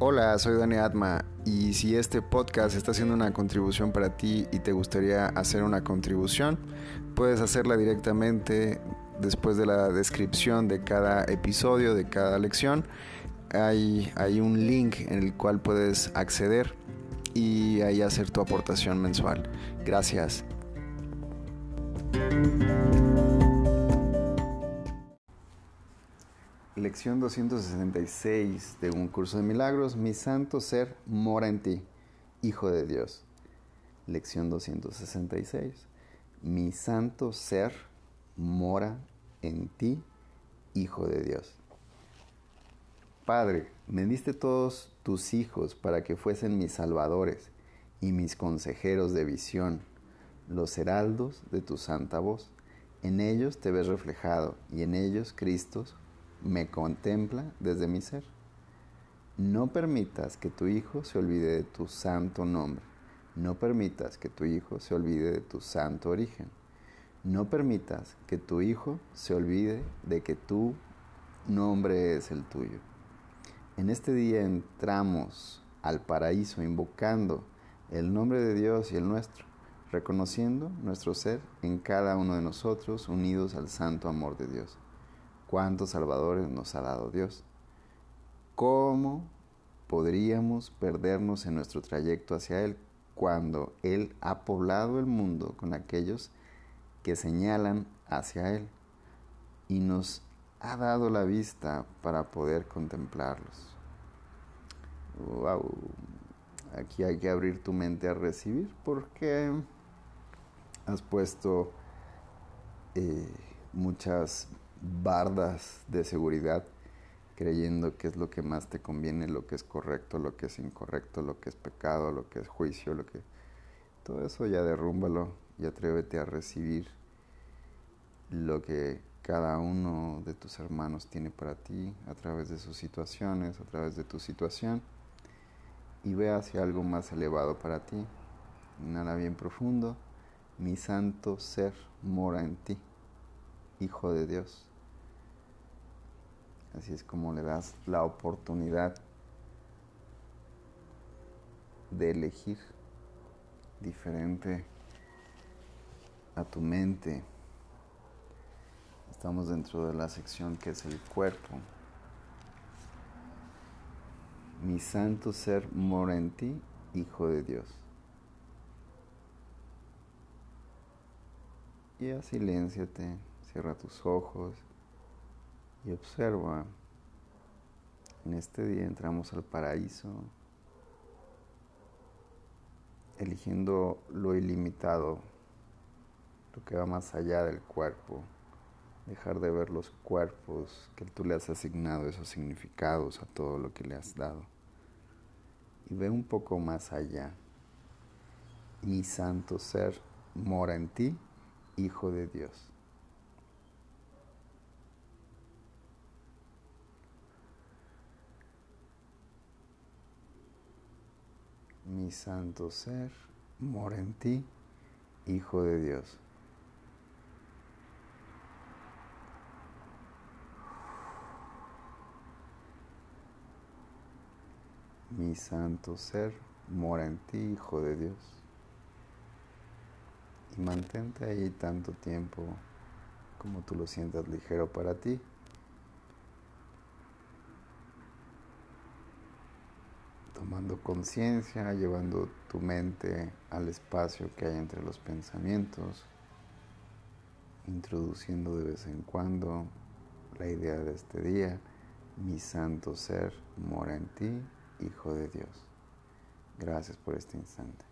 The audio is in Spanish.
Hola, soy Dani Atma y si este podcast está haciendo una contribución para ti y te gustaría hacer una contribución, puedes hacerla directamente después de la descripción de cada episodio, de cada lección. Hay, hay un link en el cual puedes acceder y ahí hacer tu aportación mensual. Gracias. Lección 266 de un curso de milagros. Mi santo ser mora en ti, Hijo de Dios. Lección 266. Mi santo ser mora en ti, Hijo de Dios. Padre, me diste todos tus hijos para que fuesen mis salvadores y mis consejeros de visión, los heraldos de tu santa voz. En ellos te ves reflejado y en ellos Cristo me contempla desde mi ser. No permitas que tu Hijo se olvide de tu santo nombre. No permitas que tu Hijo se olvide de tu santo origen. No permitas que tu Hijo se olvide de que tu nombre es el tuyo. En este día entramos al paraíso invocando el nombre de Dios y el nuestro, reconociendo nuestro ser en cada uno de nosotros unidos al santo amor de Dios cuántos salvadores nos ha dado Dios. ¿Cómo podríamos perdernos en nuestro trayecto hacia Él cuando Él ha poblado el mundo con aquellos que señalan hacia Él y nos ha dado la vista para poder contemplarlos? Wow. Aquí hay que abrir tu mente a recibir porque has puesto eh, muchas bardas de seguridad creyendo que es lo que más te conviene, lo que es correcto, lo que es incorrecto, lo que es pecado, lo que es juicio, lo que todo eso ya derrúmbalo y atrévete a recibir lo que cada uno de tus hermanos tiene para ti a través de sus situaciones, a través de tu situación y ve hacia algo más elevado para ti. Inhala bien profundo. Mi santo ser mora en ti, Hijo de Dios. Así es como le das la oportunidad de elegir diferente a tu mente. Estamos dentro de la sección que es el cuerpo. Mi santo ser mora en ti, Hijo de Dios. Y silénciate, cierra tus ojos y observa, en este día entramos al paraíso, eligiendo lo ilimitado, lo que va más allá del cuerpo, dejar de ver los cuerpos que tú le has asignado esos significados a todo lo que le has dado. Y ve un poco más allá. Mi santo ser mora en ti, Hijo de Dios. Mi santo ser, mora en ti, Hijo de Dios. Mi santo ser, mora en ti, Hijo de Dios. Y mantente ahí tanto tiempo como tú lo sientas ligero para ti. Tomando conciencia, llevando tu mente al espacio que hay entre los pensamientos, introduciendo de vez en cuando la idea de este día, mi santo ser mora en ti, Hijo de Dios. Gracias por este instante.